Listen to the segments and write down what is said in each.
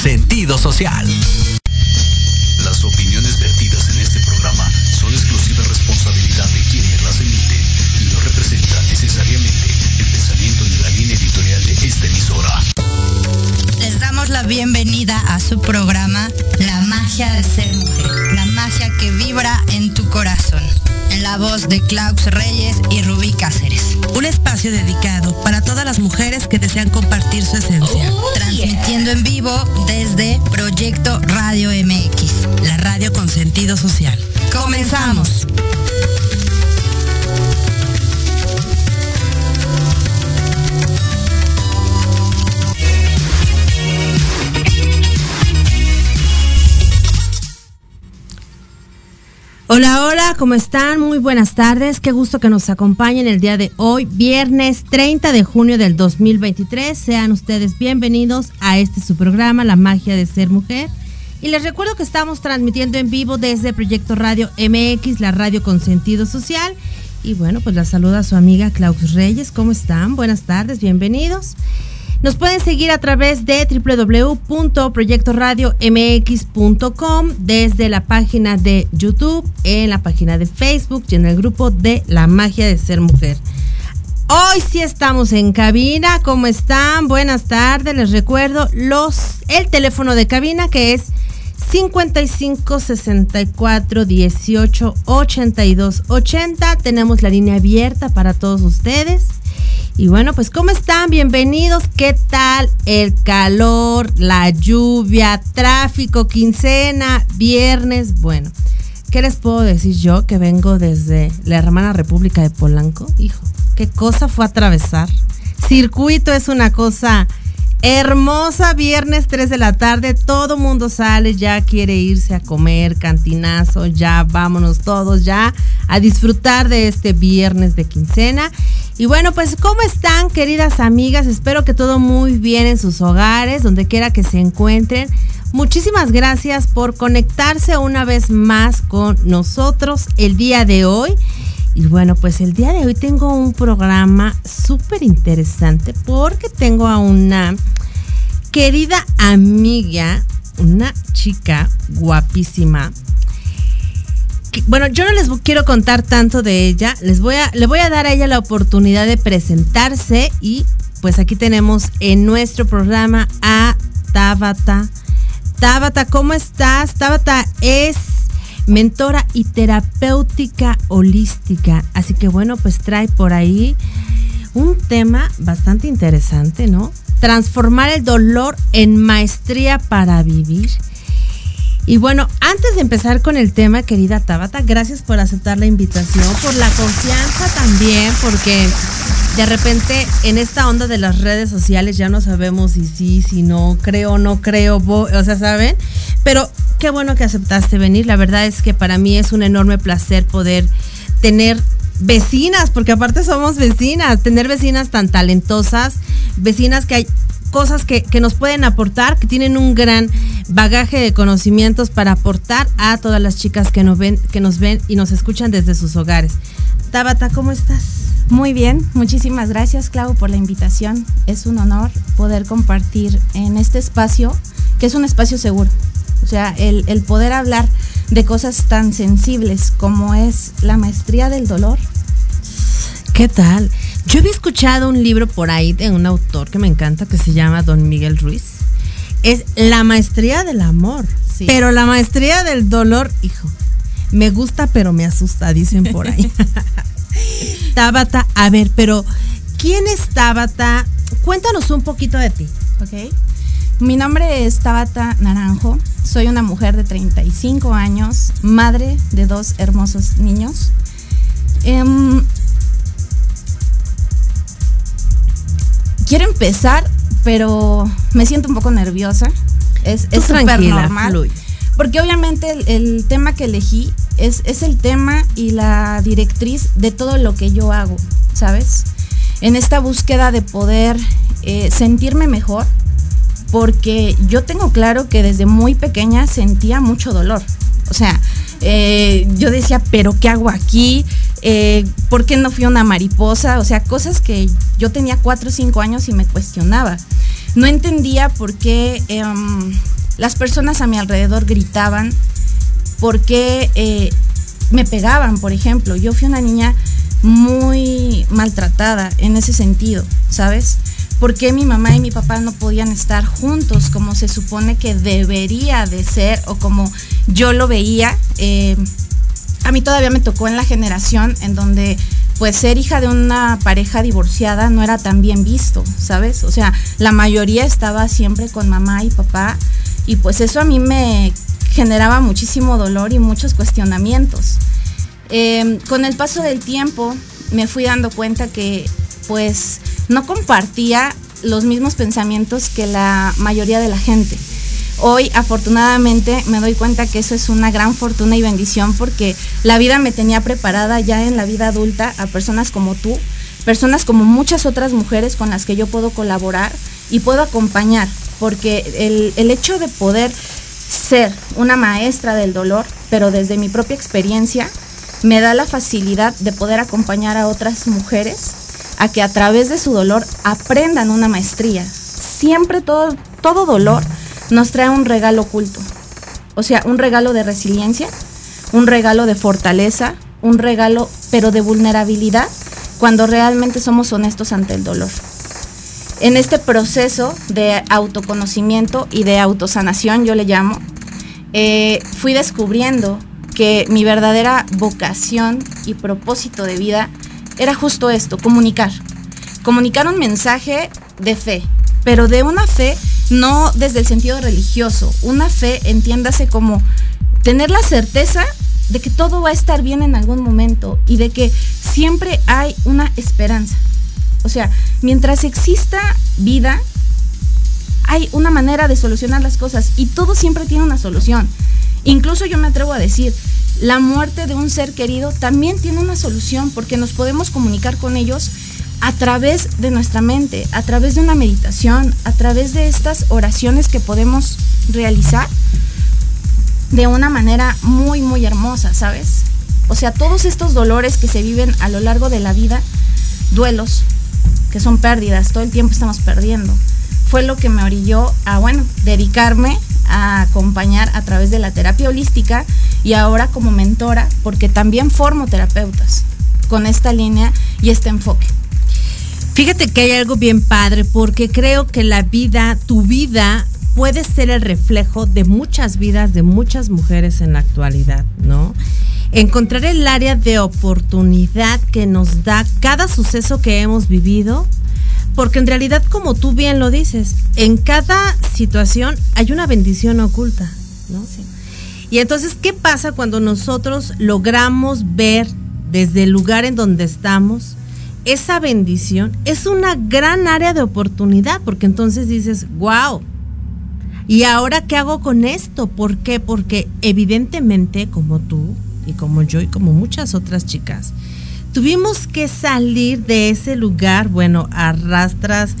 sentido social. Espacio dedicado para todas las mujeres que desean compartir su esencia. Transmitiendo en vivo desde Proyecto Radio MX. La radio con sentido social. Comenzamos. Hola, hola, ¿cómo están? Muy buenas tardes. Qué gusto que nos acompañen el día de hoy, viernes 30 de junio del 2023. Sean ustedes bienvenidos a este su programa, La magia de ser mujer. Y les recuerdo que estamos transmitiendo en vivo desde Proyecto Radio MX, la radio con sentido social. Y bueno, pues la saluda su amiga Klaus Reyes. ¿Cómo están? Buenas tardes, bienvenidos. Nos pueden seguir a través de www.proyectoradiomx.com desde la página de YouTube, en la página de Facebook y en el grupo de La Magia de Ser Mujer. Hoy sí estamos en cabina. ¿Cómo están? Buenas tardes. Les recuerdo los el teléfono de cabina que es 55 64 18 82 80. Tenemos la línea abierta para todos ustedes. Y bueno, pues ¿cómo están? Bienvenidos. ¿Qué tal el calor, la lluvia, tráfico, quincena, viernes? Bueno, ¿qué les puedo decir yo que vengo desde la hermana República de Polanco? Hijo, qué cosa fue atravesar. Circuito es una cosa hermosa, viernes 3 de la tarde, todo mundo sale, ya quiere irse a comer, cantinazo, ya vámonos todos ya a disfrutar de este viernes de quincena. Y bueno, pues ¿cómo están queridas amigas? Espero que todo muy bien en sus hogares, donde quiera que se encuentren. Muchísimas gracias por conectarse una vez más con nosotros el día de hoy. Y bueno, pues el día de hoy tengo un programa súper interesante porque tengo a una querida amiga, una chica guapísima, bueno, yo no les quiero contar tanto de ella, les voy a, le voy a dar a ella la oportunidad de presentarse y pues aquí tenemos en nuestro programa a Tabata. Tabata, ¿cómo estás? Tabata es mentora y terapéutica holística, así que bueno, pues trae por ahí un tema bastante interesante, ¿no? Transformar el dolor en maestría para vivir. Y bueno, antes de empezar con el tema, querida Tabata, gracias por aceptar la invitación, por la confianza también, porque de repente en esta onda de las redes sociales ya no sabemos si sí, si no, creo, no creo, o sea, ¿saben? Pero qué bueno que aceptaste venir. La verdad es que para mí es un enorme placer poder tener vecinas, porque aparte somos vecinas, tener vecinas tan talentosas, vecinas que hay cosas que, nos pueden aportar, que tienen un gran bagaje de conocimientos para aportar a todas las chicas que nos ven, que nos ven y nos escuchan desde sus hogares. Tabata, ¿cómo estás? Muy bien, muchísimas gracias Clau por la invitación. Es un honor poder compartir en este espacio, que es un espacio seguro. O sea, el, el poder hablar de cosas tan sensibles como es la maestría del dolor. ¿Qué tal? Yo había escuchado un libro por ahí de un autor que me encanta que se llama Don Miguel Ruiz. Es La maestría del amor. Pero la maestría del dolor, hijo, me gusta pero me asusta, dicen por ahí. Tabata, a ver, pero ¿quién es Tabata? Cuéntanos un poquito de ti. Ok. Mi nombre es Tabata Naranjo. Soy una mujer de 35 años, madre de dos hermosos niños. Em, quiero empezar, pero me siento un poco nerviosa. Es súper normal. Porque obviamente el, tema que elegí es, es el tema y la directriz de todo lo que yo hago, ¿sabes? En esta búsqueda de poder eh, sentirme mejor, porque yo tengo claro que desde muy pequeña sentía mucho dolor. O sea, eh, yo decía, pero ¿qué hago aquí? Eh, ¿Por qué no fui una mariposa? O sea, cosas que yo tenía cuatro o cinco años y me cuestionaba. No entendía por qué em, las personas a mi alrededor gritaban, por qué eh, me pegaban, por ejemplo. Yo fui una niña muy maltratada en ese sentido, ¿sabes? ¿Por qué mi mamá y mi papá no podían estar juntos como se supone que debería de ser o como yo lo veía? A mí todavía me tocó en la generación en donde pues ser hija de una pareja divorciada no era tan bien visto, ¿sabes? O sea, la mayoría estaba siempre con mamá y papá y pues eso a mí me generaba muchísimo dolor y muchos cuestionamientos. Em, con el paso del tiempo me fui dando cuenta que pues no compartía los mismos pensamientos que la mayoría de la gente. Hoy afortunadamente me doy cuenta que eso es una gran fortuna y bendición porque la vida me tenía preparada ya en la vida adulta a personas como tú, personas como muchas otras mujeres con las que yo puedo colaborar y puedo acompañar, porque el, el hecho de poder ser una maestra del dolor, pero desde mi propia experiencia, me da la facilidad de poder acompañar a otras mujeres a que a través de su dolor aprendan una maestría. Siempre todo, todo dolor nos trae un regalo oculto. O sea, un regalo de resiliencia, un regalo de fortaleza, un regalo pero de vulnerabilidad cuando realmente somos honestos ante el dolor. En este proceso de autoconocimiento y de autosanación, yo le llamo, eh, fui descubriendo que mi verdadera vocación y propósito de vida era justo esto, comunicar. Comunicar un mensaje de fe, pero de una fe no desde el sentido religioso. Una fe, entiéndase como tener la certeza de que todo va a estar bien en algún momento y de que siempre hay una esperanza. O sea, mientras exista vida, hay una manera de solucionar las cosas y todo siempre tiene una solución. Incluso yo me atrevo a decir, la muerte de un ser querido también tiene una solución porque nos podemos comunicar con ellos a través de nuestra mente, a través de una meditación, a través de estas oraciones que podemos realizar de una manera muy, muy hermosa, ¿sabes? O sea, todos estos dolores que se viven a lo largo de la vida, duelos, que son pérdidas, todo el tiempo estamos perdiendo, fue lo que me orilló a, bueno, dedicarme a acompañar a través de la terapia holística y ahora como mentora, porque también formo terapeutas con esta línea y este enfoque. Fíjate que hay algo bien padre, porque creo que la vida, tu vida, puede ser el reflejo de muchas vidas de muchas mujeres en la actualidad, ¿no? Encontrar el área de oportunidad que nos da cada suceso que hemos vivido porque en realidad, como tú bien lo dices, en cada situación hay una bendición oculta, ¿no? Y entonces, ¿qué pasa cuando nosotros logramos ver desde el lugar en donde estamos esa bendición? Es una gran área de oportunidad, porque entonces dices, wow. ¿Y ahora qué hago con esto? ¿Por qué? Porque evidentemente, como tú y como yo y como muchas otras chicas, tuvimos que salir de ese lugar, bueno, arrastras,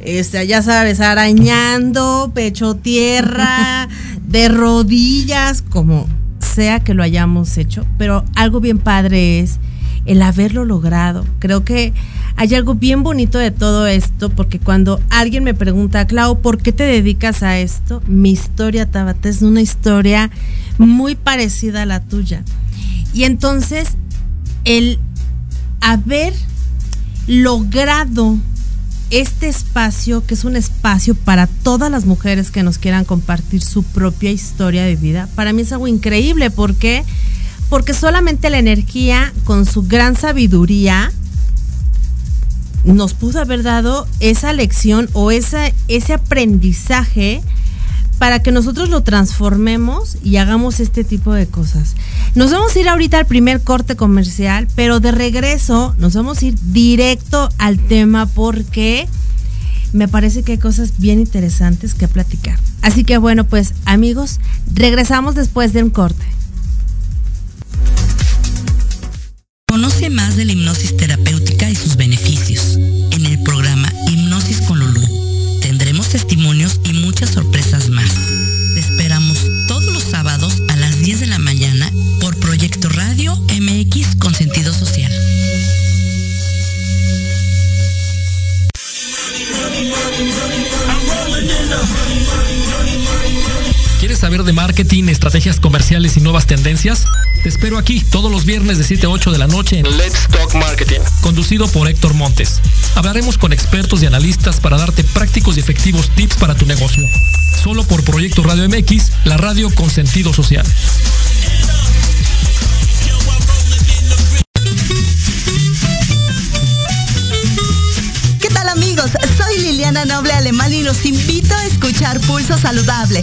este, ya sabes, arañando, pecho tierra, de rodillas, como sea que lo hayamos hecho, pero algo bien padre es el haberlo logrado. Creo que hay algo bien bonito de todo esto, porque cuando alguien me pregunta, Clau, ¿por qué te dedicas a esto? Mi historia, Tabata, es una historia muy parecida a la tuya. Y entonces, el haber logrado este espacio, que es un espacio para todas las mujeres que nos quieran compartir su propia historia de vida, para mí es algo increíble. ¿Por qué? Porque solamente la energía, con su gran sabiduría, nos pudo haber dado esa lección o ese aprendizaje para que nosotros lo transformemos y hagamos este tipo de cosas. Nos vamos a ir ahorita al primer corte comercial, pero de regreso nos vamos a ir directo al tema porque me parece que hay cosas bien interesantes que platicar. Así que bueno, pues amigos, regresamos después de un corte. Conoce más de la hipnosis terapéutica y sus beneficios en el programa Hipnosis con Lulú. Tendremos testimonios y muchas sorpresas estrategias comerciales y nuevas tendencias? Te espero aquí todos los viernes de 7 a 8 de la noche en Let's Talk Marketing, conducido por Héctor Montes. Hablaremos con expertos y analistas para darte prácticos y efectivos tips para tu negocio. Solo por Proyecto Radio MX, la radio con sentido social. ¿Qué tal amigos? Soy Liliana Noble Alemán y los invito a escuchar Pulso Saludable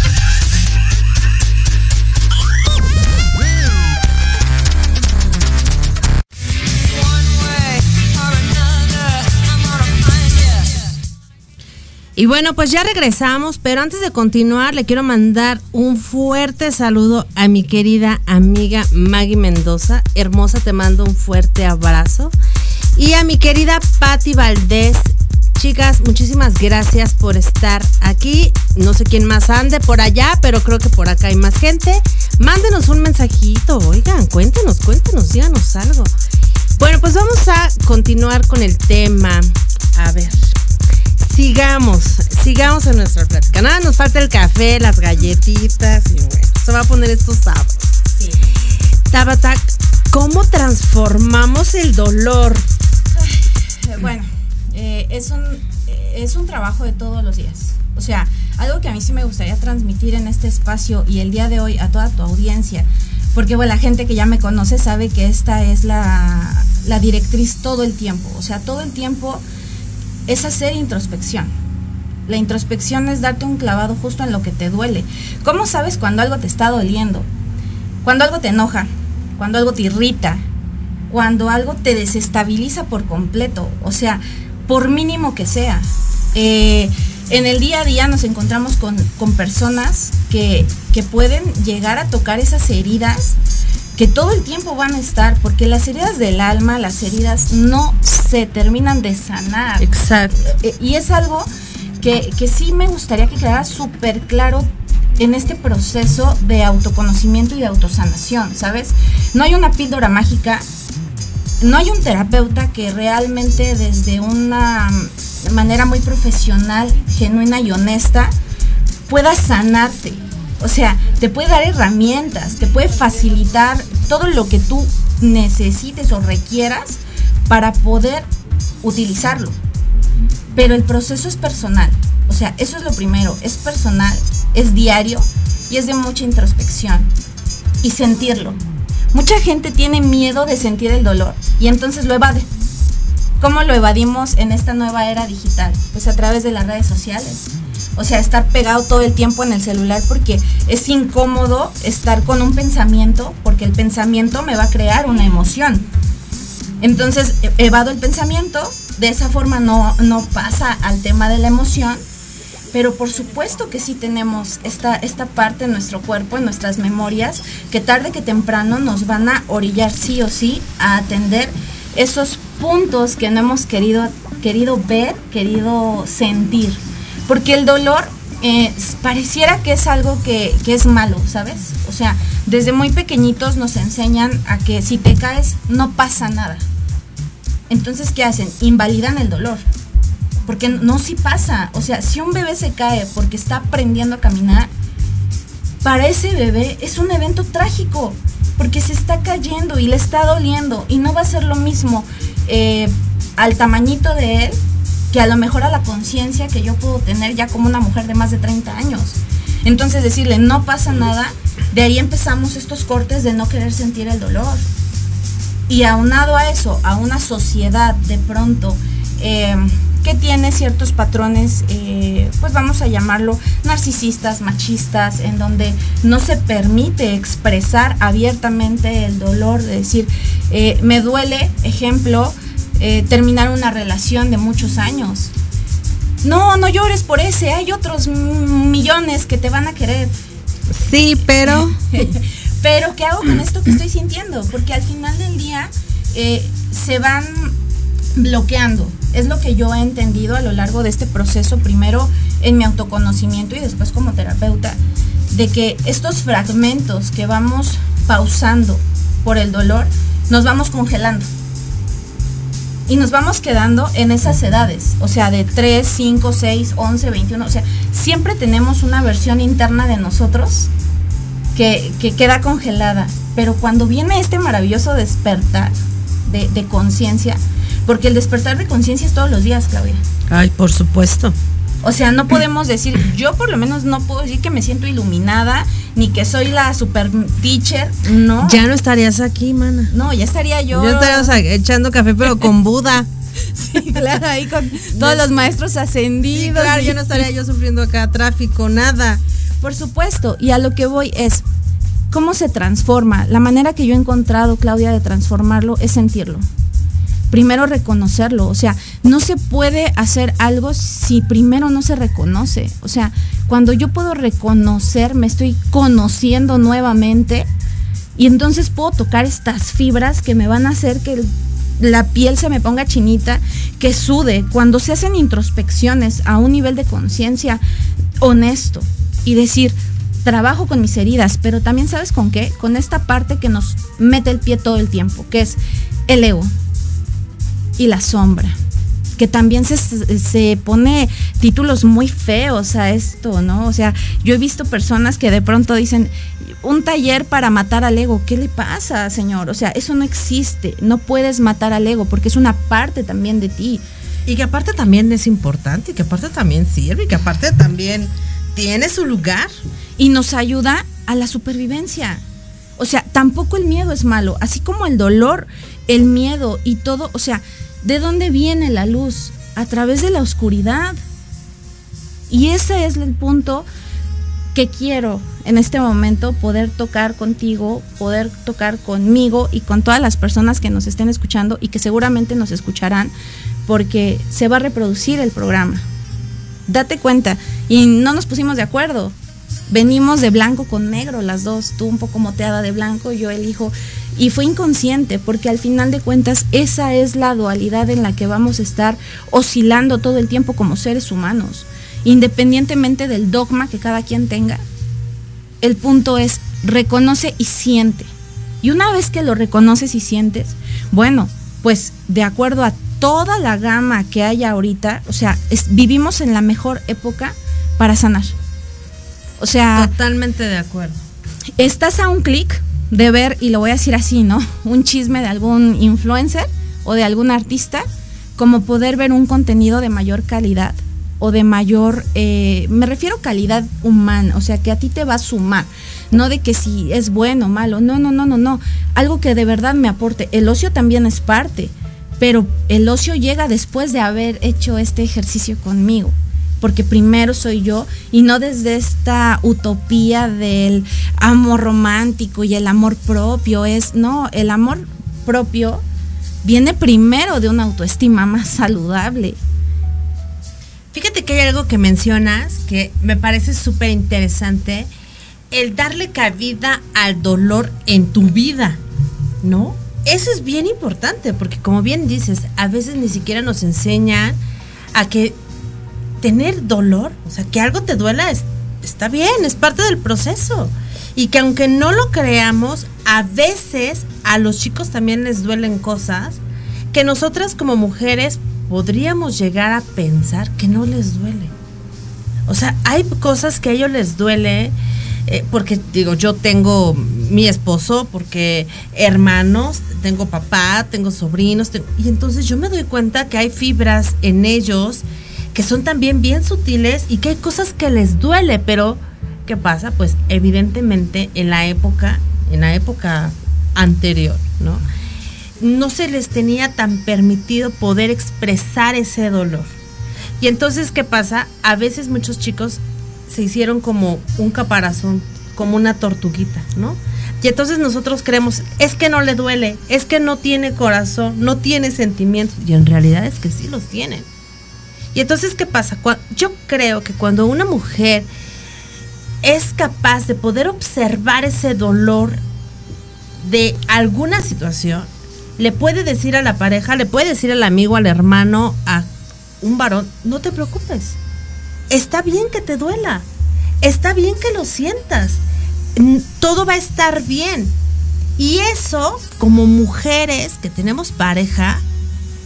Y bueno, pues ya regresamos, pero antes de continuar le quiero mandar un fuerte saludo a mi querida amiga Maggie Mendoza. Hermosa, te mando un fuerte abrazo. Y a mi querida Patti Valdés. Chicas, muchísimas gracias por estar aquí. No sé quién más ande por allá, pero creo que por acá hay más gente. Mándenos un mensajito, oigan, cuéntenos, cuéntenos, díganos algo. Bueno, pues vamos a continuar con el tema. A ver, sigamos, sigamos en nuestra plática. Nada, nos falta el café, las galletitas y bueno, se va a poner estos sábados. Sí. Tabata, ¿cómo transformamos el dolor? bueno, eh, es, un, eh, es un trabajo de todos los días. O sea, algo que a mí sí me gustaría transmitir en este espacio y el día de hoy a toda tu audiencia, porque bueno, la gente que ya me conoce sabe que esta es la, la directriz todo el tiempo. O sea, todo el tiempo es hacer introspección. La introspección es darte un clavado justo en lo que te duele. ¿Cómo sabes cuando algo te está doliendo? Cuando algo te enoja, cuando algo te irrita, cuando algo te desestabiliza por completo, o sea, por mínimo que sea. Eh, en el día a día nos encontramos con, con personas que, que pueden llegar a tocar esas heridas que todo el tiempo van a estar, porque las heridas del alma, las heridas no se terminan de sanar. Exacto. Eh, y es algo que, que sí me gustaría que quedara súper claro en este proceso de autoconocimiento y de autosanación, ¿sabes? No hay una píldora mágica, no hay un terapeuta que realmente desde una manera muy profesional, genuina y honesta pueda sanarte. O sea, te puede dar herramientas, te puede facilitar todo lo que tú necesites o requieras para poder utilizarlo. Pero el proceso es personal. O sea, eso es lo primero. Es personal, es diario y es de mucha introspección. Y sentirlo. Mucha gente tiene miedo de sentir el dolor y entonces lo evade. ¿Cómo lo evadimos en esta nueva era digital? Pues a través de las redes sociales o sea, estar pegado todo el tiempo en el celular porque es incómodo estar con un pensamiento porque el pensamiento me va a crear una emoción. Entonces, e, evado el pensamiento, de esa forma no, no pasa al tema de la emoción, pero por supuesto que sí tenemos esta, esta parte en nuestro cuerpo, en nuestras memorias, que tarde que temprano nos van a orillar sí o sí a atender esos puntos que no hemos querido, querido ver, querido sentir. Porque el dolor eh, pareciera que es algo que, es malo, ¿sabes? O sea, desde muy pequeñitos nos enseñan a que si te caes no pasa nada. Entonces, ¿qué hacen? Invalidan el dolor. Porque no si pasa. O sea, si un bebé se cae porque está aprendiendo a caminar, para ese bebé es un evento trágico. Porque se está cayendo y le está doliendo. Y no va a ser lo mismo eh, al tamañito de él que a lo mejor a la conciencia que yo puedo tener ya como una mujer de más de 30 años. Entonces decirle, no pasa nada, de ahí empezamos estos cortes de no querer sentir el dolor. Y aunado a eso, a una sociedad de pronto eh, que tiene ciertos patrones, eh, pues vamos a llamarlo narcisistas, machistas, en donde no se permite expresar abiertamente el dolor, de decir, eh, me duele, ejemplo, terminar una relación de muchos años no, no llores por ese, hay otros millones que te van a querer. Sí, pero... pero ¿qué hago con esto que estoy sintiendo? Porque al final del día eh, se van bloqueando. Es lo que yo he entendido a lo largo de este proceso, primero en mi autoconocimiento y después como terapeuta, de que estos fragmentos que vamos pausando por el dolor, nos vamos congelando y nos vamos quedando en esas edades, o sea, de 3, 5, 6, 11, 21, o sea, siempre tenemos una versión interna de nosotros que, queda congelada, pero cuando viene este maravilloso despertar de, de conciencia, porque el despertar de conciencia es todos los días, Claudia. Ay, por supuesto. O sea, no podemos decir, yo por lo menos no puedo decir que me siento iluminada, ni que soy la super teacher, no. Ya no estarías aquí, mana. No, ya estaría yo. Ya estarías echando café, pero con Buda. sí, claro, ahí con todos los maestros ascendidos. claro, ya no estaría yo sufriendo acá tráfico, nada. Por supuesto, y a lo que voy es, ¿cómo se transforma? La manera que yo he encontrado, Claudia, de transformarlo es sentirlo primero reconocerlo. O sea, no se puede hacer algo si primero no se reconoce. O sea, cuando yo puedo reconocer, me estoy conociendo nuevamente y entonces puedo tocar estas fibras que me van a hacer que la piel se me ponga chinita, que sude. Cuando se hacen introspecciones a un nivel de conciencia honesto y decir, trabajo con mis heridas, pero también sabes con qué? Con esta parte que nos mete el pie todo el tiempo, que es el ego y la sombra que también se, se, pone títulos muy feos a esto, ¿no? O sea, yo he visto personas que de pronto dicen, un taller para matar al ego, ¿qué le pasa, señor? O sea, eso no existe, no puedes matar al ego porque es una parte también de ti. Y que aparte también es importante, y que aparte también sirve, y que aparte también tiene su lugar. Y nos ayuda a la supervivencia. O sea, tampoco el miedo es malo, así como el dolor, el miedo y todo, o sea, ¿De dónde viene la luz? A través de la oscuridad. Y ese es el punto que quiero en este momento poder tocar contigo, poder tocar conmigo y con todas las personas que nos estén escuchando y que seguramente nos escucharán porque se va a reproducir el programa. Date cuenta, y no nos pusimos de acuerdo. Venimos de blanco con negro las dos, tú un poco moteada de blanco, yo elijo y fue inconsciente porque al final de cuentas esa es la dualidad en la que vamos a estar oscilando todo el tiempo como seres humanos, independientemente del dogma que cada quien tenga. El punto es reconoce y siente. Y una vez que lo reconoces y sientes, bueno, pues de acuerdo a toda la gama que hay ahorita, o sea, vivimos en la mejor época para sanar. O sea, totalmente de acuerdo. Estás a un clic de ver, y lo voy a decir así, ¿no? Un chisme de algún influencer o de algún artista, como poder ver un contenido de mayor calidad o de mayor, eh, me refiero a calidad humana, o sea, que a ti te va a sumar, no de que si es bueno o malo, no, no, no, no, no, algo que de verdad me aporte. El ocio también es parte, pero el ocio llega después de haber hecho este ejercicio conmigo porque primero soy yo y no desde esta utopía del amor romántico y el amor propio. Es, no, el amor propio viene primero de una autoestima más saludable. Fíjate que hay algo que mencionas que me parece súper interesante, el darle cabida al dolor en tu vida, ¿no? Eso es bien importante porque como bien dices, a veces ni siquiera nos enseñan a que tener dolor, o sea, que algo te duela, está bien, es parte del proceso. Y que aunque no lo creamos, a veces a los chicos también les duelen cosas que nosotras como mujeres podríamos llegar a pensar que no les duele. O sea, hay cosas que a ellos les duele, eh, porque digo, yo tengo mi esposo, porque hermanos, tengo papá, tengo sobrinos, y entonces yo me doy cuenta que hay fibras en ellos que son también bien sutiles y que hay cosas que les duele, pero ¿qué pasa? Pues evidentemente en la época, en la época anterior, ¿no? No se les tenía tan permitido poder expresar ese dolor. Y entonces, ¿qué pasa? A veces muchos chicos se hicieron como un caparazón, como una tortuguita, ¿no? Y entonces nosotros creemos, es que no le duele, es que no tiene corazón, no tiene sentimientos. Y en realidad es que sí los tienen. Y entonces, ¿qué pasa? Yo creo que cuando una mujer es capaz de poder observar ese dolor de alguna situación, le puede decir a la pareja, le puede decir al amigo, al hermano, a un varón, no te preocupes. Está bien que te duela. Está bien que lo sientas. Todo va a estar bien. Y eso, como mujeres que tenemos pareja,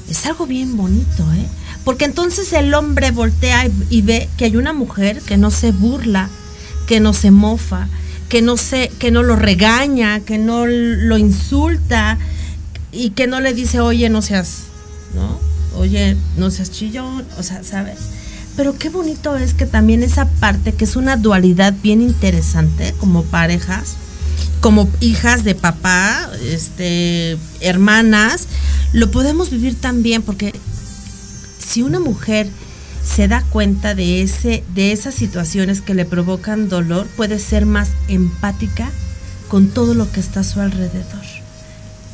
es algo bien bonito, ¿eh? Porque entonces el hombre voltea y, ve que hay una mujer que no se burla, que no se mofa, que no se, que no lo regaña, que no lo insulta y que no le dice, oye, no seas, ¿no? Oye, no seas chillón, o sea, ¿sabes? Pero qué bonito es que también esa parte, que es una dualidad bien interesante como parejas, como hijas de papá, este, hermanas, lo podemos vivir también porque si una mujer se da cuenta de, ese, de esas situaciones que le provocan dolor, puede ser más empática con todo lo que está a su alrededor.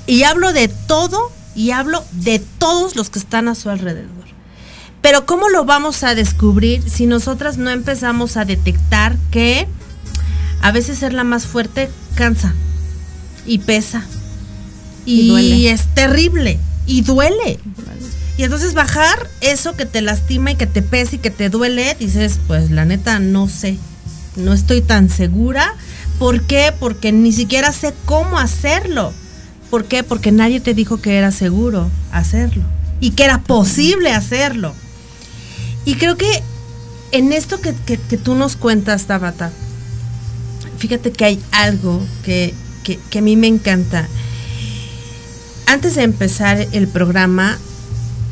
Y hablo de todo y hablo de todos los que están a su alrededor. Pero ¿cómo lo vamos a descubrir si nosotras no empezamos a detectar que a veces ser la más fuerte cansa y pesa y, y es terrible y duele. Y entonces bajar eso que te lastima y que te pesa y que te duele, dices, pues la neta no sé, no estoy tan segura. ¿Por qué? Porque ni siquiera sé cómo hacerlo. ¿Por qué? Porque nadie te dijo que era seguro hacerlo y que era posible hacerlo. Y creo que en esto que, tú nos cuentas, Tabata, fíjate que hay algo que, que a mí me encanta. Antes de empezar el programa,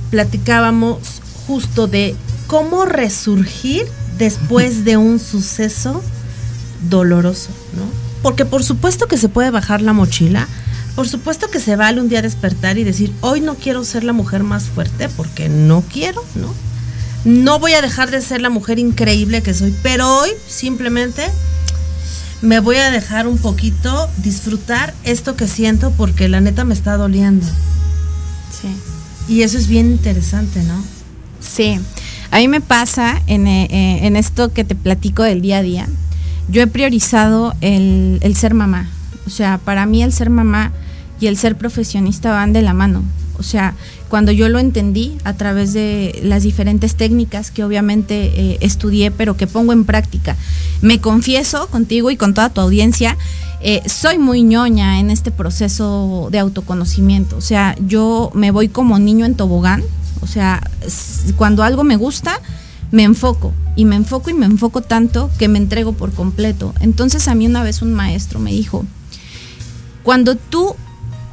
platicábamos justo de cómo resurgir después de un suceso doloroso, ¿no? Porque por supuesto que se puede bajar la mochila, por supuesto que se vale un día despertar y decir, hoy no quiero ser la mujer más fuerte porque no quiero, ¿no? No voy a dejar de ser la mujer increíble que soy, pero hoy simplemente me voy a dejar un poquito disfrutar esto que siento porque la neta me está doliendo. Sí. Y eso es bien interesante, ¿no? Sí. A mí me pasa en, eh, eh, en esto que te platico del día a día. Yo he priorizado el, el ser mamá. O sea, para mí el ser mamá y el ser profesionista van de la mano. O sea, cuando yo lo entendí a través de las diferentes técnicas que obviamente eh, estudié, pero que pongo en práctica, me confieso contigo y con toda tu audiencia eh, soy muy ñoña en este proceso de autoconocimiento. O sea, yo me voy como niño en tobogán. O sea, cuando algo me gusta, me enfoco y me enfoco y me enfoco tanto que me entrego por completo. Entonces a mí una vez un maestro me dijo, cuando tú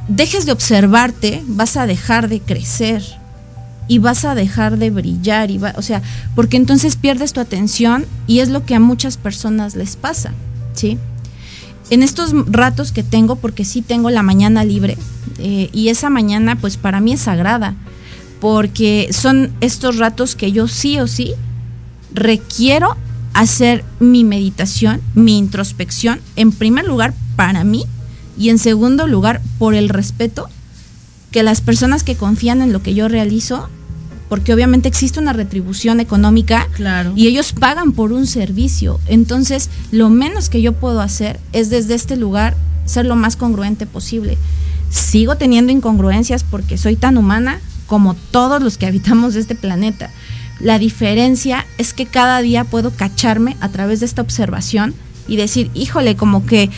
dejes de observarte, vas a dejar de crecer y vas a dejar de brillar y o sea, porque entonces pierdes tu atención y es lo que a muchas personas les pasa, ¿sí? en estos ratos que tengo, porque sí tengo la mañana libre, eh, y esa mañana pues para mí es sagrada, porque son estos ratos que yo sí o sí requiero hacer mi meditación, mi introspección, en primer lugar para mí y en segundo lugar por el respeto que las personas que confían en lo que yo realizo porque obviamente existe una retribución económica claro. y ellos pagan por un servicio. Entonces, lo menos que yo puedo hacer es desde este lugar ser lo más congruente posible. Sigo teniendo incongruencias porque soy tan humana como todos los que habitamos este planeta. La diferencia es que cada día puedo cacharme a través de esta observación y decir, híjole, como que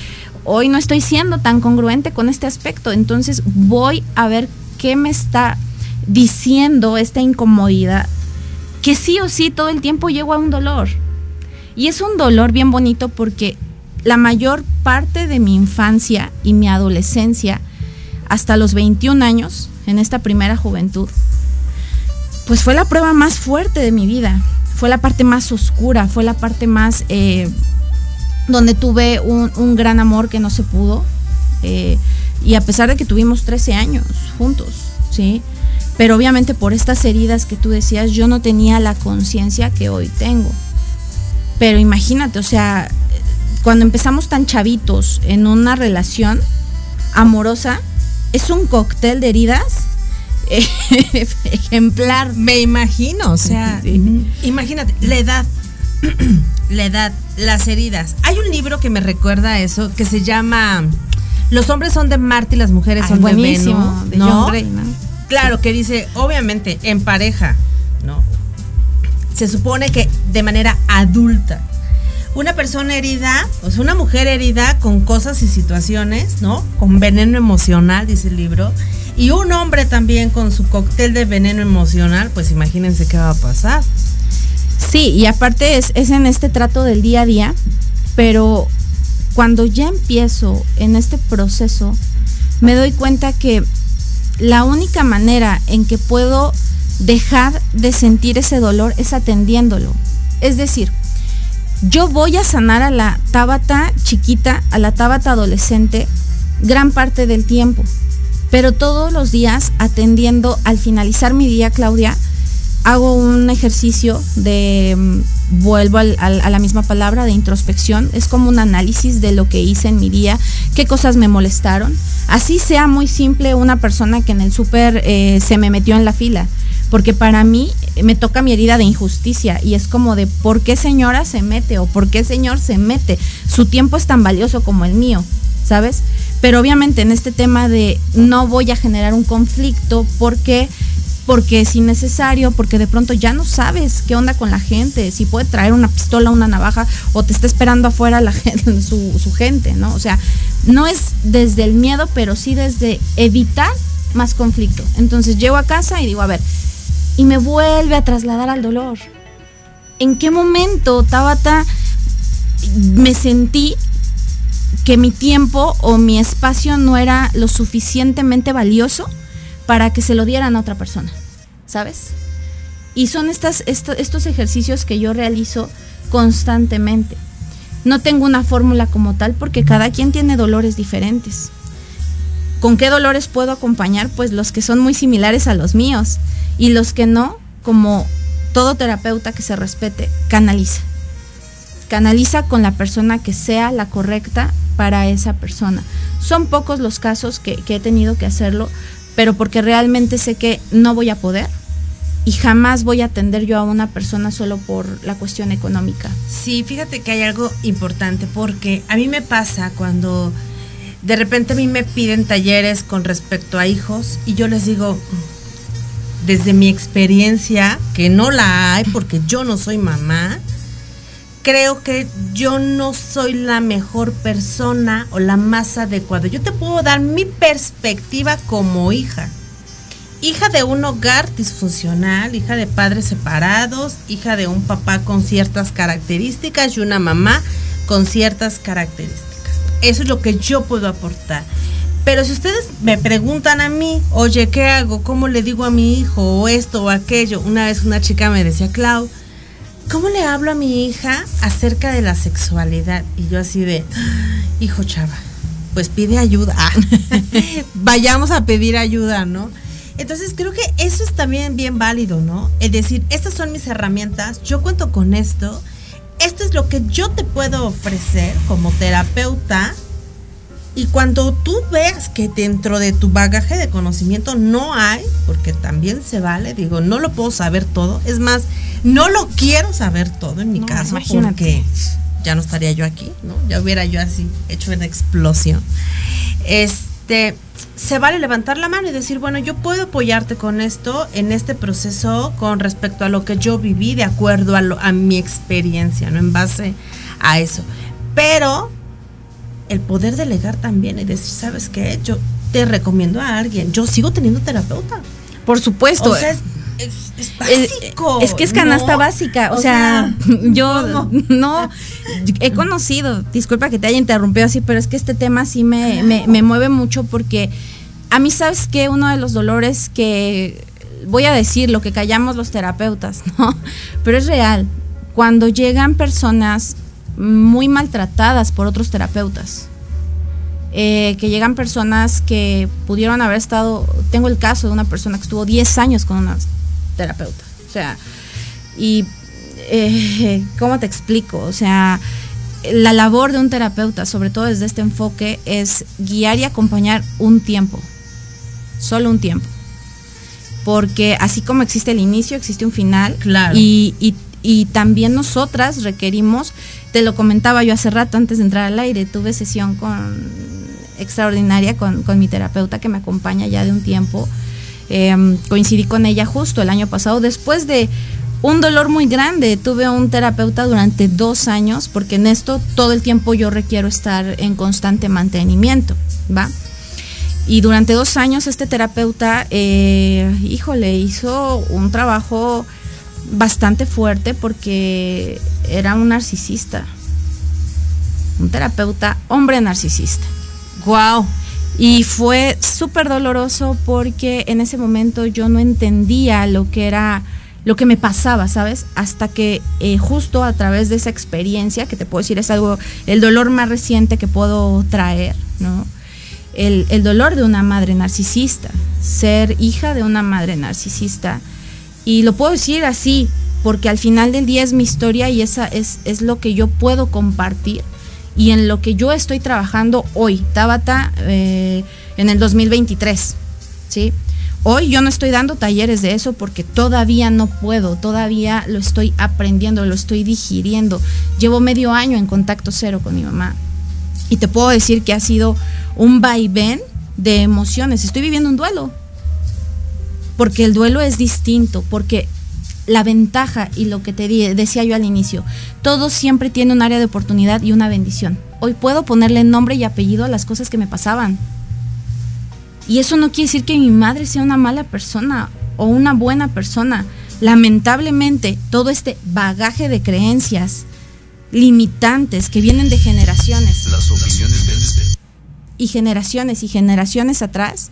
hoy no estoy siendo tan congruente con este aspecto, entonces voy a ver qué me está diciendo esta incomodidad que sí o sí todo el tiempo llego a un dolor. Y es un dolor bien bonito porque la mayor parte de mi infancia y mi adolescencia, hasta los 21 años, en esta primera juventud, pues fue la prueba más fuerte de mi vida, fue la parte más oscura, fue la parte más eh, donde tuve un, gran amor que no se pudo. Eh, y a pesar de que tuvimos 13 años juntos, ¿sí? Pero obviamente por estas heridas que tú decías, yo no tenía la conciencia que hoy tengo. Pero imagínate, o sea, cuando empezamos tan chavitos en una relación amorosa, es un cóctel de heridas ejemplar. Me imagino, o sea, imagínate, la edad, la edad, las heridas. Hay un libro que me recuerda a eso que se llama Los hombres son de Marte y las mujeres son de Venus. ¿no? Claro, que dice, obviamente, en pareja, ¿no? Se supone que de manera adulta una persona herida, o sea, una mujer herida con cosas y situaciones, ¿no? Con veneno emocional, dice el libro. Y un hombre también con su cóctel de veneno emocional, pues imagínense qué va a pasar. Sí, y aparte es, es en este trato del día a día, pero cuando ya empiezo en este proceso, me doy cuenta que la única manera en que puedo dejar de sentir ese dolor es atendiéndolo. Es decir, yo voy a sanar a la Tabata chiquita, a la Tabata adolescente, gran parte del tiempo. Pero todos los días, atendiendo, al finalizar mi día, Claudia, hago un ejercicio de, mm, vuelvo a la misma palabra, de introspección. Es como un análisis de lo que hice en mi día, qué cosas me molestaron. Así sea muy simple una persona que en el súper eh, se me metió en la fila porque para mí me toca mi herida de injusticia y es como de por qué señora se mete o por qué señor se mete. Su tiempo es tan valioso como el mío, ¿sabes? Pero obviamente en este tema de no voy a generar un conflicto porque porque es innecesario, porque de pronto ya no sabes qué onda con la gente, si puede traer una pistola, una navaja, o te está esperando afuera la gente, su, su gente, ¿no? O sea, no es desde el miedo, pero sí desde evitar más conflicto. Entonces llego a casa y digo, a ver, y me vuelve a trasladar al dolor. ¿En qué momento, Tabata, me sentí que mi tiempo o mi espacio no era lo suficientemente valioso para que se lo dieran a otra persona? ¿Sabes? Y son estas, estos ejercicios que yo realizo constantemente. No tengo una fórmula como tal porque cada quien tiene dolores diferentes. ¿Con qué dolores puedo acompañar? Pues los que son muy similares a los míos y los que no, como todo terapeuta que se respete, canaliza. Canaliza con la persona que sea la correcta para esa persona. Son pocos los casos que, he tenido que hacerlo, pero porque realmente sé que no voy a poder y jamás voy a atender yo a una persona solo por la cuestión económica. Sí, fíjate que hay algo importante porque a mí me pasa cuando de repente a mí me piden talleres con respecto a hijos y yo les digo, desde mi experiencia, que no la hay porque yo no soy mamá, creo que yo no soy la mejor persona o la más adecuada. Yo te puedo dar mi perspectiva como hija. Hija de un hogar disfuncional, hija de padres separados, hija de un papá con ciertas características y una mamá con ciertas características. Eso es lo que yo puedo aportar. Pero si ustedes me preguntan a mí, oye, ¿qué hago? ¿Cómo le digo a mi hijo? O esto o aquello. Una vez una chica me decía, Clau, ¿cómo le hablo a mi hija acerca de la sexualidad? Y yo así de, hijo chava, pues pide ayuda. Vayamos a pedir ayuda, ¿no? Entonces creo que eso es también bien válido, ¿no? Es decir, estas son mis herramientas, yo cuento con esto, esto es lo que yo te puedo ofrecer como terapeuta y cuando tú veas que dentro de tu bagaje de conocimiento no hay, porque también se vale, digo, no lo puedo saber todo, es más, no lo quiero saber todo en mi caso, porque ya no estaría yo aquí, ¿no? Ya hubiera yo así hecho una explosión. Este, se vale levantar la mano y decir, bueno, yo puedo apoyarte con esto en este proceso con respecto a lo que yo viví de acuerdo a, a mi experiencia, ¿no? En base a eso. Pero el poder delegar también y decir, ¿sabes qué? Yo te recomiendo a alguien. Yo sigo teniendo terapeuta. Por supuesto. es, básico. Es, que es canasta básica. O, sea, yo no, he conocido, disculpa que te haya interrumpido así, pero es que este tema sí me, me, mueve mucho porque a mí, ¿sabes que Uno de los dolores que voy a decir lo que callamos los terapeutas, ¿no? Pero es real. Cuando llegan personas muy maltratadas por otros terapeutas, eh, que llegan personas que pudieron haber estado, tengo el caso de una persona que estuvo 10 años con una terapeuta, o sea, y eh, ¿cómo te explico? O sea, la labor de un terapeuta, sobre todo desde este enfoque, es guiar y acompañar un tiempo, solo un tiempo. Porque así como existe el inicio, existe un final. Claro. Y, y, y también nosotras requerimos, te lo comentaba yo hace rato antes de entrar al aire, tuve sesión con extraordinaria con, con mi terapeuta que me acompaña ya de un tiempo. Em, coincidí con ella justo el año pasado, después de un dolor muy grande. Tuve un terapeuta durante dos años, porque en esto todo el tiempo yo requiero estar en constante mantenimiento, ¿va? Y durante dos años este terapeuta, eh, híjole, hizo un trabajo bastante fuerte porque era un narcisista. Un terapeuta hombre narcisista. Wow. Y fue súper doloroso porque en ese momento yo no entendía lo que era, lo que me pasaba, ¿sabes? Hasta que eh, justo a través de esa experiencia, que te puedo decir es algo, el dolor más reciente que puedo traer, ¿no? El, el dolor de una madre narcisista, ser hija de una madre narcisista. Y lo puedo decir así, porque al final del día es mi historia y esa es, es lo que yo puedo compartir y en lo que yo estoy trabajando hoy, Tabata, eh, en el 2023, ¿sí? Hoy yo no estoy dando talleres de eso porque todavía no puedo, todavía lo estoy aprendiendo, lo estoy digiriendo. Llevo medio año en contacto cero con mi mamá y te puedo decir que ha sido un vaivén de emociones. Estoy viviendo un duelo porque el duelo es distinto, porque la ventaja y lo que te decía yo al inicio, todo siempre tiene un área de oportunidad y una bendición. Hoy puedo ponerle nombre y apellido a las cosas que me pasaban. Y eso no quiere decir que mi madre sea una mala persona o una buena persona. Lamentablemente, todo este bagaje de creencias limitantes que vienen de generaciones. Las opiniones Y generaciones y generaciones atrás,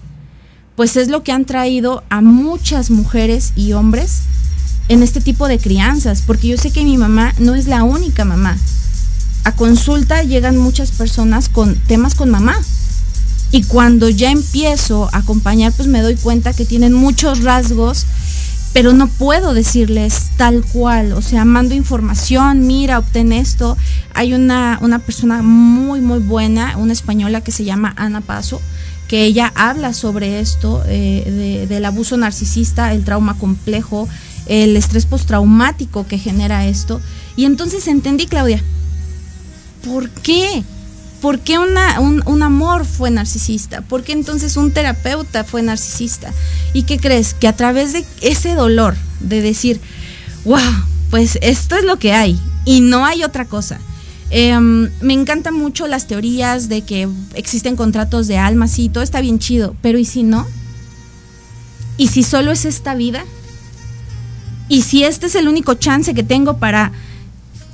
pues es lo que han traído a muchas mujeres y hombres en este tipo de crianzas, porque yo sé que mi mamá no es la única mamá. A consulta llegan muchas personas con temas con mamá. Y cuando ya empiezo a acompañar, pues me doy cuenta que tienen muchos rasgos, pero no puedo decirles tal cual. O sea, mando información, mira, obtén esto. Hay una, una persona muy, muy buena, una española que se llama Ana Paso, que ella habla sobre esto, eh, del abuso narcisista, el trauma complejo, el estrés postraumático que genera esto. Y entonces entendí, Claudia, ¿por qué? ¿Por qué una, un, amor fue narcisista? ¿Por qué entonces un terapeuta fue narcisista? ¿Y qué crees? Que a través de ese dolor de decir, wow, pues esto es lo que hay y no hay otra cosa. Em, me encantan mucho las teorías de que existen contratos de almas y todo está bien chido, pero ¿y si no? ¿Y si solo es esta vida? Y si este es el único chance que tengo para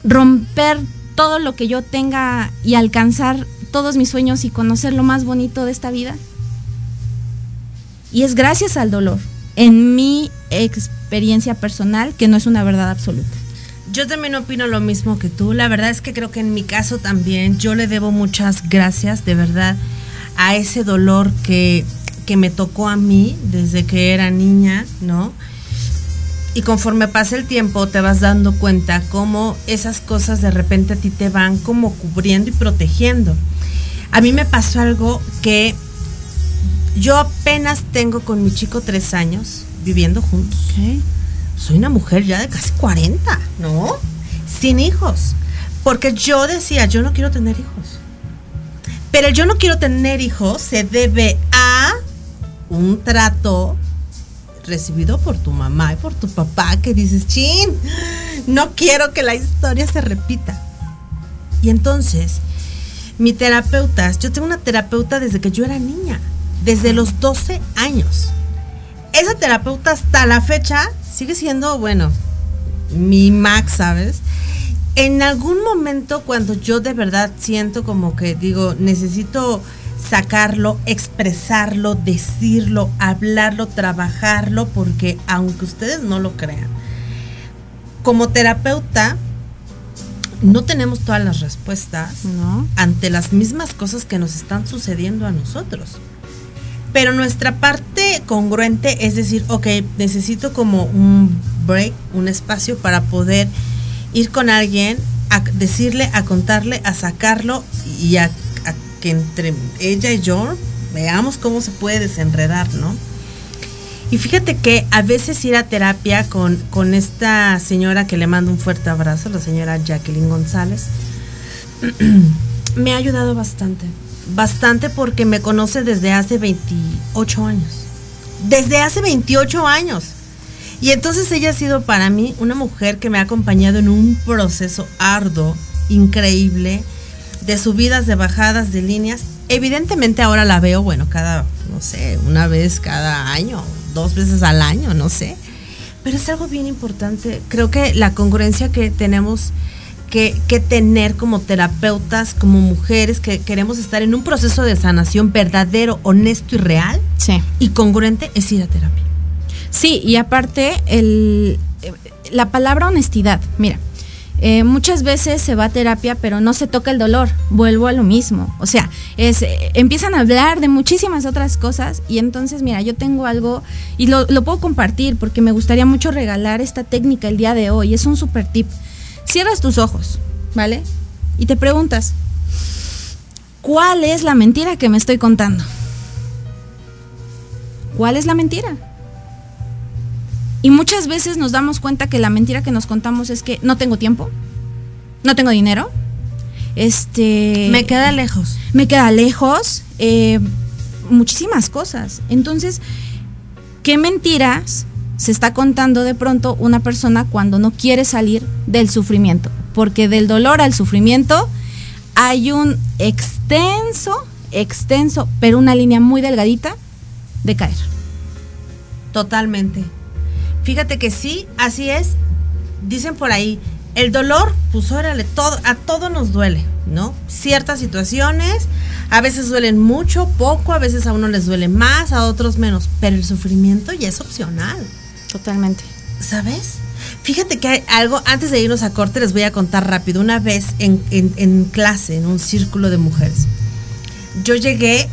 romper todo lo que yo tenga y alcanzar todos mis sueños y conocer lo más bonito de esta vida. Y es gracias al dolor, en mi experiencia personal, que no es una verdad absoluta. Yo también opino lo mismo que tú. La verdad es que creo que en mi caso también yo le debo muchas gracias, de verdad, a ese dolor que, que me tocó a mí desde que era niña, ¿no? Y conforme pasa el tiempo te vas dando cuenta cómo esas cosas de repente a ti te van como cubriendo y protegiendo. A mí me pasó algo que yo apenas tengo con mi chico tres años viviendo juntos. Soy una mujer ya de casi 40, ¿no? Sin hijos. Porque yo decía, yo no quiero tener hijos. Pero yo no quiero tener hijos se debe a un trato recibido por tu mamá y por tu papá que dices, chin, no quiero que la historia se repita. Y entonces, mi terapeuta, yo tengo una terapeuta desde que yo era niña, desde los 12 años. esa terapeuta hasta la fecha sigue siendo, bueno, mi max, ¿sabes? En algún momento cuando yo de verdad siento como que digo, necesito sacarlo, expresarlo, decirlo, hablarlo, trabajarlo, porque aunque ustedes no lo crean, como terapeuta no tenemos todas las respuestas ante las mismas cosas que nos están sucediendo a nosotros. Pero nuestra parte congruente es decir, ok, necesito como un break, un espacio para poder ir con alguien, a decirle, a contarle, a sacarlo y a entre ella y yo veamos cómo se puede desenredar, ¿no? Y fíjate que a veces ir a terapia con, con esta señora que le mando un fuerte abrazo, la señora Jacqueline González, me ha ayudado bastante. Bastante porque me conoce desde hace 28 años. Desde hace 28 años. Y entonces ella ha sido para mí una mujer que me ha acompañado en un proceso arduo, increíble, de subidas, de bajadas, de líneas. Evidentemente ahora la veo, bueno, cada, no sé, una vez cada año, dos veces al año, no sé. Pero es algo bien importante. Creo que la congruencia que tenemos que, que, tener como terapeutas, como mujeres que queremos estar en un proceso de sanación verdadero, honesto y real sí. y congruente es ir a terapia. Sí, y aparte el, la palabra honestidad, mira, eh, muchas veces se va a terapia, pero no se toca el dolor. Vuelvo a lo mismo. O sea, es, eh, empiezan a hablar de muchísimas otras cosas y entonces, mira, yo tengo algo y lo, lo, puedo compartir porque me gustaría mucho regalar esta técnica el día de hoy. Es un super tip. Cierras tus ojos, ¿vale? Y te preguntas, ¿cuál es la mentira que me estoy contando? ¿Cuál es la mentira? Y muchas veces nos damos cuenta que la mentira que nos contamos es que no tengo tiempo, no tengo dinero, este... Me queda lejos. Me queda lejos, eh, muchísimas cosas. Entonces, ¿qué mentiras se está contando de pronto una persona cuando no quiere salir del sufrimiento? Porque del dolor al sufrimiento hay un extenso, extenso, pero una línea muy delgadita de caer. Totalmente. Fíjate que sí, así es. Dicen por ahí, el dolor, pues órale, todo, a todo nos duele, ¿no? Ciertas situaciones, a veces duelen mucho, poco, a veces a uno les duele más, a otros menos, pero el sufrimiento ya es opcional. Totalmente. ¿Sabes? Fíjate que hay algo, antes de irnos a corte les voy a contar rápido, una vez en, en, en clase, en un círculo de mujeres, yo llegué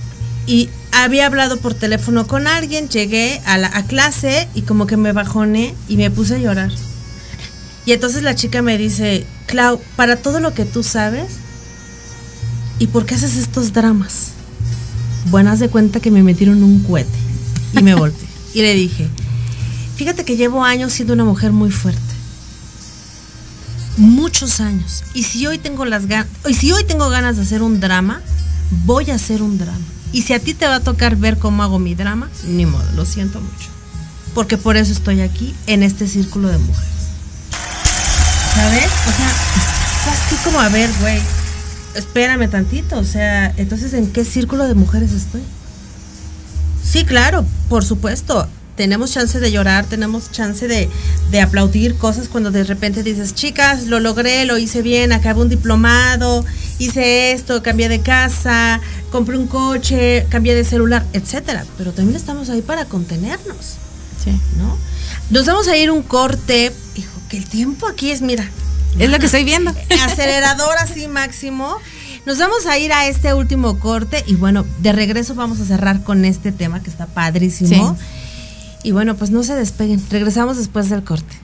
y había hablado por teléfono con alguien, llegué a la a clase y como que me bajoné y me puse a llorar. Y entonces la chica me dice, Clau, para todo lo que tú sabes, ¿y por qué haces estos dramas? Bueno, haz de cuenta que me metieron un cohete y me volteé. y le dije, fíjate que llevo años siendo una mujer muy fuerte. Muchos años. Y si hoy tengo las ganas, y si hoy tengo ganas de hacer un drama, voy a hacer un drama. Y si a ti te va a tocar ver cómo hago mi drama, ni modo, lo siento mucho. Porque por eso estoy aquí, en este círculo de mujeres. ¿Sabes? O sea, así como a ver, güey, espérame tantito. O sea, entonces, ¿en qué círculo de mujeres estoy? Sí, claro, por supuesto. Tenemos chance de llorar, tenemos chance de, de aplaudir cosas cuando de repente dices, chicas, lo logré, lo hice bien, acabé un diplomado, hice esto, cambié de casa, compré un coche, cambié de celular, etcétera. Pero también estamos ahí para contenernos. Sí. ¿No? Nos vamos a ir un corte. Hijo, que el tiempo aquí es, mira. Es lo que estoy viendo. Acelerador así máximo. Nos vamos a ir a este último corte y bueno, de regreso vamos a cerrar con este tema que está padrísimo. Sí. Y bueno, pues no se despeguen. Regresamos después del corte.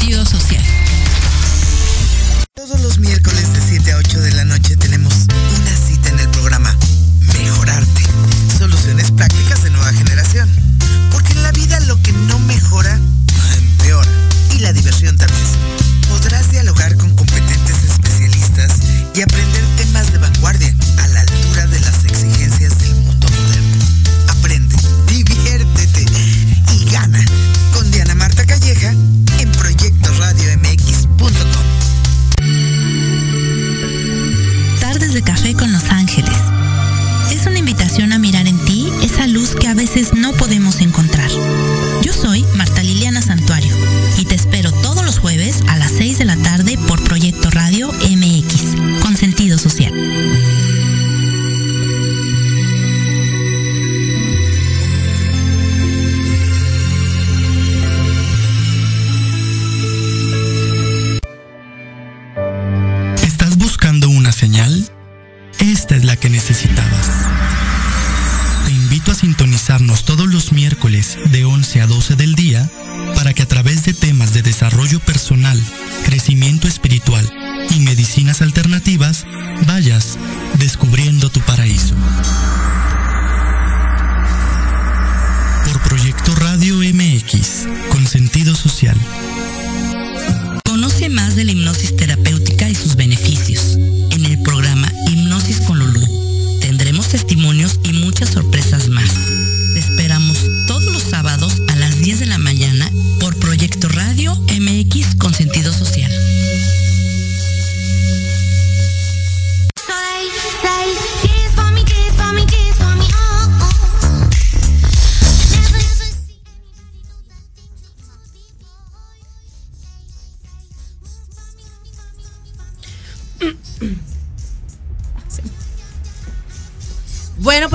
Sentido social.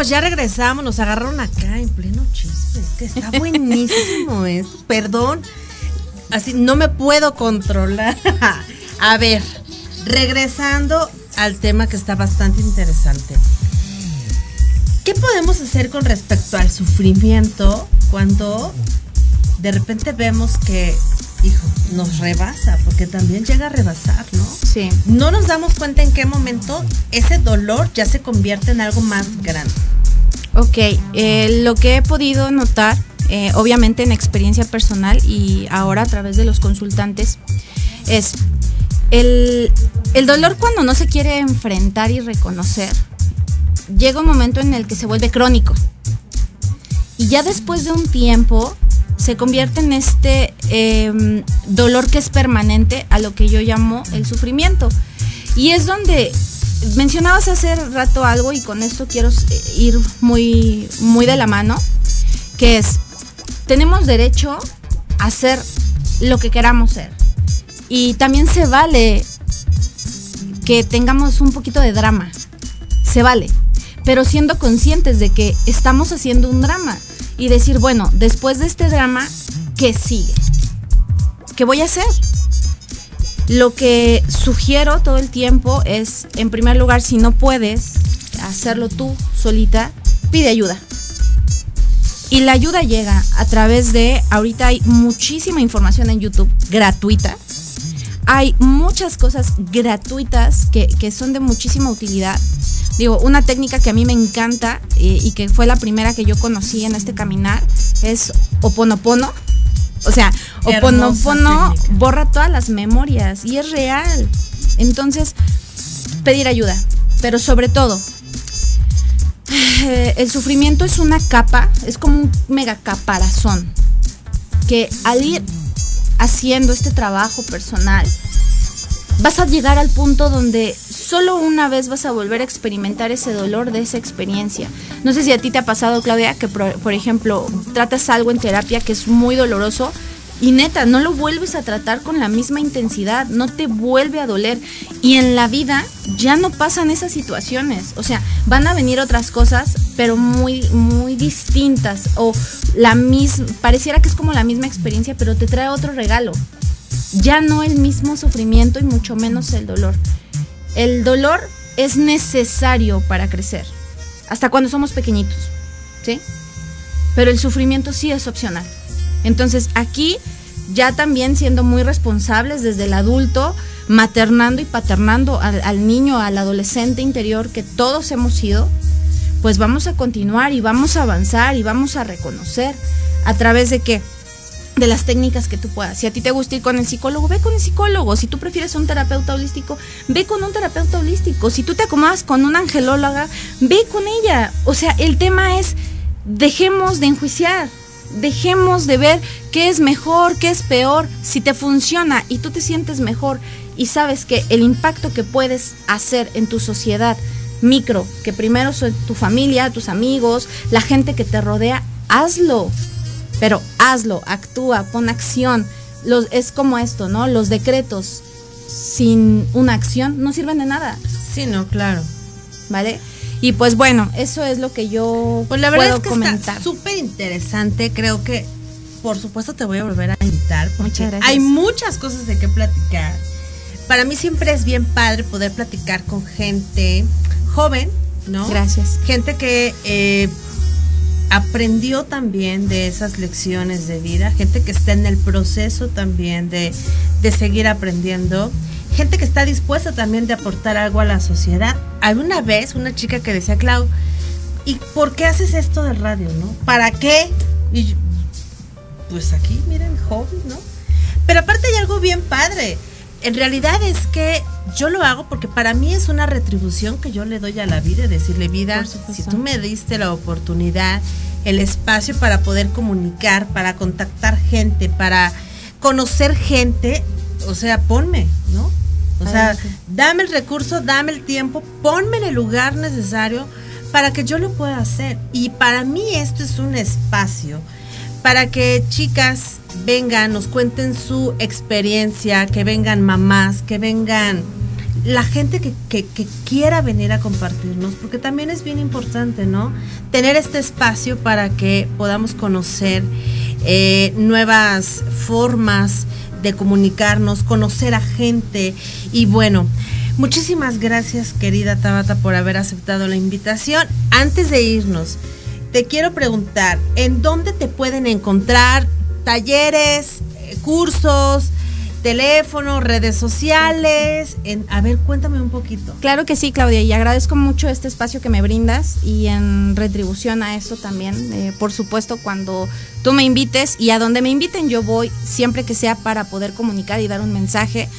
Pues ya regresamos, nos agarraron acá en pleno chiste. que está buenísimo esto. Perdón, así no me puedo controlar. A ver, regresando al tema que está bastante interesante. ¿Qué podemos hacer con respecto al sufrimiento cuando de repente vemos que hijo, nos rebasa, porque también llega a rebasar, ¿no? No nos damos cuenta en qué momento ese dolor ya se convierte en algo más grande. Ok, eh, lo que he podido notar, eh, obviamente en experiencia personal y ahora a través de los consultantes, es el, el dolor cuando no se quiere enfrentar y reconocer, llega un momento en el que se vuelve crónico. Y ya después de un tiempo, se convierte en este em, dolor que es permanente a lo que yo llamo el sufrimiento. Y es donde mencionabas hace rato algo y con esto quiero ir muy, muy de la mano, que es, tenemos derecho a ser lo que queramos ser. Y también se vale que tengamos un poquito de drama. Se vale. Pero siendo conscientes de que estamos haciendo un drama y decir, bueno, después de este drama, ¿qué sigue? ¿Qué voy a hacer? Lo que sugiero todo el tiempo es, en primer lugar, si no puedes hacerlo tú solita, pide ayuda. Y la ayuda llega a través de, ahorita hay muchísima información en YouTube gratuita. Hay muchas cosas gratuitas que, que son de muchísima utilidad Digo, una técnica que a mí me encanta eh, y que fue la primera que yo conocí en este caminar es Oponopono. O sea, Oponopono borra todas las memorias y es real. Entonces, pedir ayuda, pero sobre todo, eh, el sufrimiento es una capa, es como un mega caparazón, que al ir haciendo este trabajo personal, vas a llegar al punto donde solo una vez vas a volver a experimentar ese dolor de esa experiencia. No sé si a ti te ha pasado, Claudia, que por, ejemplo tratas algo en terapia que es muy doloroso y neta, no lo vuelves a tratar con la misma intensidad, no te vuelve a doler. Y en la vida ya no pasan esas situaciones. O sea, van a venir otras cosas, pero muy, muy distintas. O la misma, pareciera que es como la misma experiencia, pero te trae otro regalo. Ya no el mismo sufrimiento y mucho menos el dolor. El dolor es necesario para crecer, hasta cuando somos pequeñitos, ¿sí? Pero el sufrimiento sí es opcional. Entonces aquí ya también siendo muy responsables desde el adulto, maternando y paternando al, niño, al adolescente interior que todos hemos sido, pues vamos a continuar y vamos a avanzar y vamos a reconocer a través de qué? De las técnicas que tú puedas. Si a ti te gusta ir con el psicólogo, ve con el psicólogo. Si tú prefieres un terapeuta holístico, ve con un terapeuta holístico. Si tú te acomodas con una angelóloga, ve con ella. O sea, el tema es, dejemos de enjuiciar, dejemos de ver qué es mejor, qué es peor. Si te funciona y tú te sientes mejor y sabes que el impacto que puedes hacer en tu sociedad micro, que primero soy tu familia, tus amigos, la gente que te rodea, hazlo. Pero hazlo, actúa, pon acción. Los, es como esto, ¿no? Los decretos sin una acción no sirven de nada. Sí, no, claro. ¿Vale? Y pues bueno, eso es lo que yo pues la verdad es que comentar. Súper interesante, creo que por supuesto te voy a volver a invitar porque hay muchas cosas de qué platicar. Para mí siempre es bien padre poder platicar con gente joven, ¿no? Gracias. Gente que eh, aprendió también de esas lecciones de vida, gente que está en el proceso también de, de seguir aprendiendo gente que está dispuesta también de aportar algo a la sociedad. Alguna vez una chica que decía, Clau, ¿y por qué haces esto de radio, no? ¿Para qué? Y pues aquí, miren, hobby, ¿no? Pero aparte hay algo bien padre. En realidad es que yo lo hago porque para mí es una retribución que yo le doy a la vida, decirle vida, si tú me diste la oportunidad, el espacio para poder comunicar, para contactar gente, para conocer gente, o sea, ponme, ¿no? O sea, dame el recurso, dame el tiempo, ponme en el lugar necesario para que yo lo pueda hacer. Y para mí esto es un espacio para que chicas vengan, nos cuenten su experiencia, que vengan mamás, que vengan la gente que, quiera venir a compartirnos, porque también es bien importante, ¿no? Tener este espacio para que podamos conocer eh, nuevas formas de comunicarnos, conocer a gente y bueno. Muchísimas gracias querida Tabata por haber aceptado la invitación. Antes de irnos, te quiero preguntar, ¿en dónde te pueden encontrar talleres, eh, cursos, teléfono, redes sociales. En, a ver, cuéntame un poquito. Claro que sí, Claudia, y agradezco mucho este espacio que me brindas y en retribución a esto también, eh, por supuesto, cuando tú me invites y a donde me inviten yo voy, siempre que sea para poder comunicar y dar un mensaje.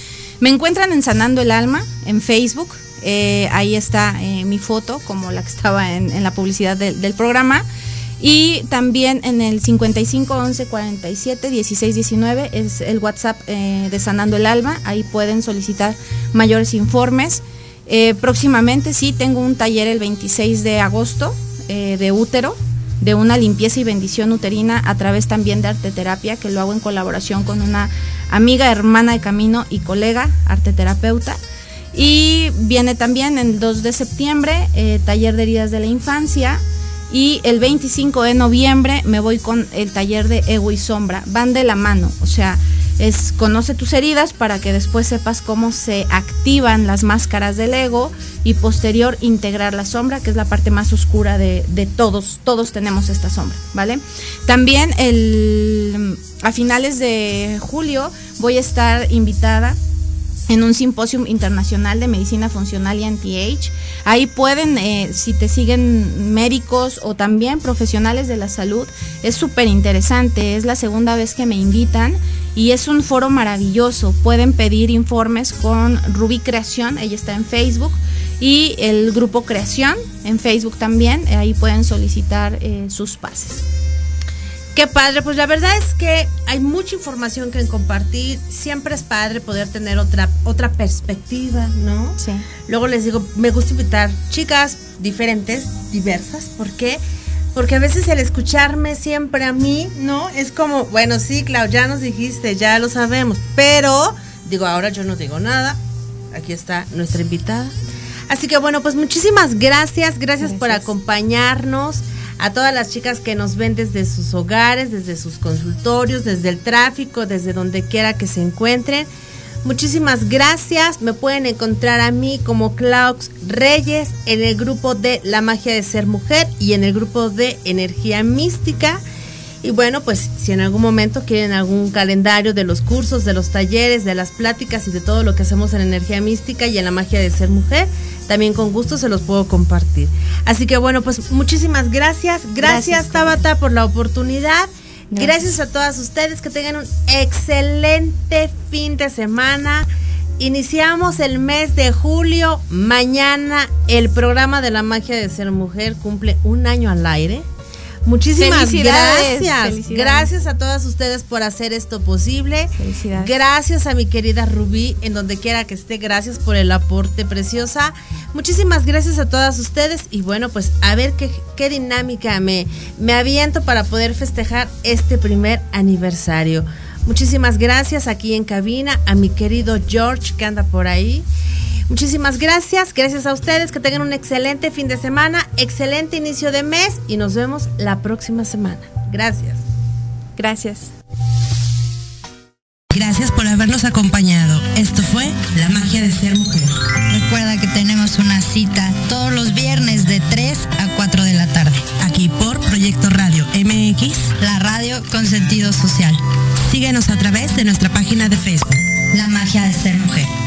Me encuentran en Sanando el Alma en Facebook. Eh, ahí está eh, mi foto, como la que estaba en, la publicidad del programa. Y también en el 55 11 47 16 19 es el WhatsApp eh, de Sanando el Alma. Ahí pueden solicitar mayores informes. Próximamente sí, tengo un taller el 26 de agosto de útero, de una limpieza y bendición uterina a través también de arteterapia, que lo hago en colaboración con una amiga, hermana de camino y colega, arteterapeuta. Y viene también el 2 de septiembre, taller de heridas de la infancia y el 25 de noviembre me voy con el taller de ego y sombra. Van de la mano, o sea, es conoce tus heridas para que después sepas cómo se activan las máscaras del ego y posterior integrar la sombra, que es la parte más oscura de, de todos, todos tenemos esta sombra, ¿vale? También el, a finales de julio voy a estar invitada en un simposio internacional de medicina funcional y anti-age. Ahí pueden, eh, si te siguen médicos o también profesionales de la salud, es súper interesante. Es la segunda vez que me invitan y es un foro maravilloso. Pueden pedir informes con Rubí Creación, ella está en Facebook, y el grupo Creación en Facebook también. Ahí pueden solicitar eh, sus pases. Qué padre, pues la verdad es que hay mucha información que compartir. Siempre es padre poder tener otra, otra perspectiva, ¿no? Sí. Luego les digo, me gusta invitar chicas diferentes, diversas. ¿Por qué? Porque a veces el escucharme siempre a mí, ¿no? Es como, bueno, sí, Clau, ya nos dijiste, ya lo sabemos. Pero, digo, ahora yo no digo nada. Aquí está nuestra invitada. Así que bueno, pues muchísimas gracias, gracias. por acompañarnos a todas las chicas que nos ven desde sus hogares, desde sus consultorios, desde el tráfico, desde donde quiera que se encuentren. Muchísimas gracias. Me pueden encontrar a mí como Klaus Reyes en el grupo de La magia de ser mujer y en el grupo de Energía Mística. Y bueno, pues si en algún momento quieren algún calendario de los cursos, de los talleres, de las pláticas y de todo lo que hacemos en Energía Mística y en la magia de ser mujer, también con gusto se los puedo compartir. Así que bueno, pues muchísimas gracias. Gracias, Tabata por la oportunidad. Gracias. a todas ustedes, que tengan un excelente fin de semana. Iniciamos el mes de julio. Mañana el programa de la magia de ser mujer cumple un año al aire. Muchísimas gracias. Gracias a todas ustedes por hacer esto posible. Gracias a mi querida Rubí, en donde quiera que esté. Gracias por el aporte preciosa. Muchísimas gracias a todas ustedes. Y bueno, pues a ver qué, qué dinámica me, me aviento para poder festejar este primer aniversario. Muchísimas gracias aquí en cabina a mi querido George que anda por ahí. Muchísimas gracias, gracias a ustedes, que tengan un excelente fin de semana, excelente inicio de mes y nos vemos la próxima semana. Gracias. Gracias. Gracias por habernos acompañado. Esto fue La magia de ser mujer. Recuerda que tenemos una cita todos los viernes de 3 a 4 de la tarde. Aquí por Proyecto Radio MX, la radio con sentido social. Síguenos a través de nuestra página de Facebook. La magia de ser mujer.